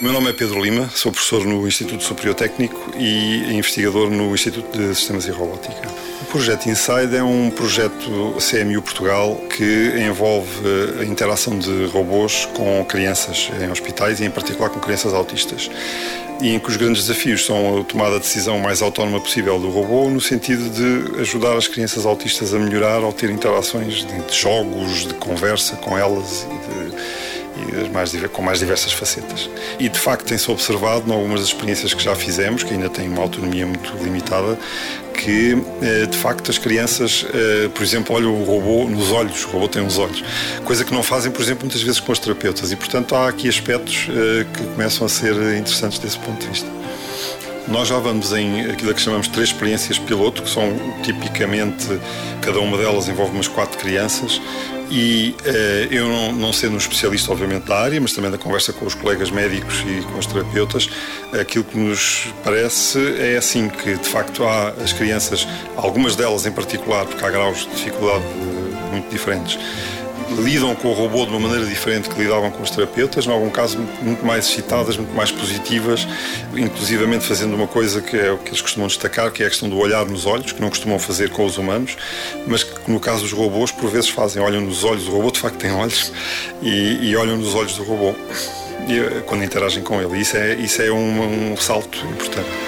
nome é Pedro Lima, sou professor no Instituto Superior Técnico e investigador no Instituto de Sistemas e Robótica. O projeto Inside é um projeto CMU Portugal que envolve a interação de robôs com crianças em hospitais e, em particular, com crianças autistas. E em que os grandes desafios são a tomada de decisão mais autónoma possível do robô, no sentido de ajudar as crianças autistas a melhorar ao ter interações de, jogos, de conversa com elas mais, com mais diversas facetas. E de facto tem-se observado, em algumas das experiências que já fizemos, que ainda têm uma autonomia muito limitada, que eh, de facto as crianças, eh, por exemplo, olham o robô nos olhos, o robô tem uns olhos, coisa que não fazem, por exemplo, muitas vezes com os terapeutas. E portanto há aqui aspectos eh, que começam a ser interessantes desse ponto de vista. Nós já vamos em aquilo que chamamos três experiências piloto, que são tipicamente, cada uma delas envolve umas quatro crianças, e eh, eu não, não sendo um especialista, obviamente, da área, mas também da conversa com os colegas médicos e com os terapeutas, aquilo que nos parece é assim que, de facto, há as crianças, algumas delas em particular, porque há graus de dificuldade eh, muito diferentes, lidam com o robô de uma maneira diferente que lidavam com os terapeutas, em algum caso muito mais excitadas, muito mais positivas, inclusivamente fazendo uma coisa que é o que eles costumam destacar, que é a questão do olhar nos olhos, que não costumam fazer com os humanos, mas que no caso dos robôs por vezes fazem, olham nos olhos, o robô de facto tem olhos, e, e olham nos olhos do robô eh, quando interagem com ele. Isso é, isso é um, um salto importante.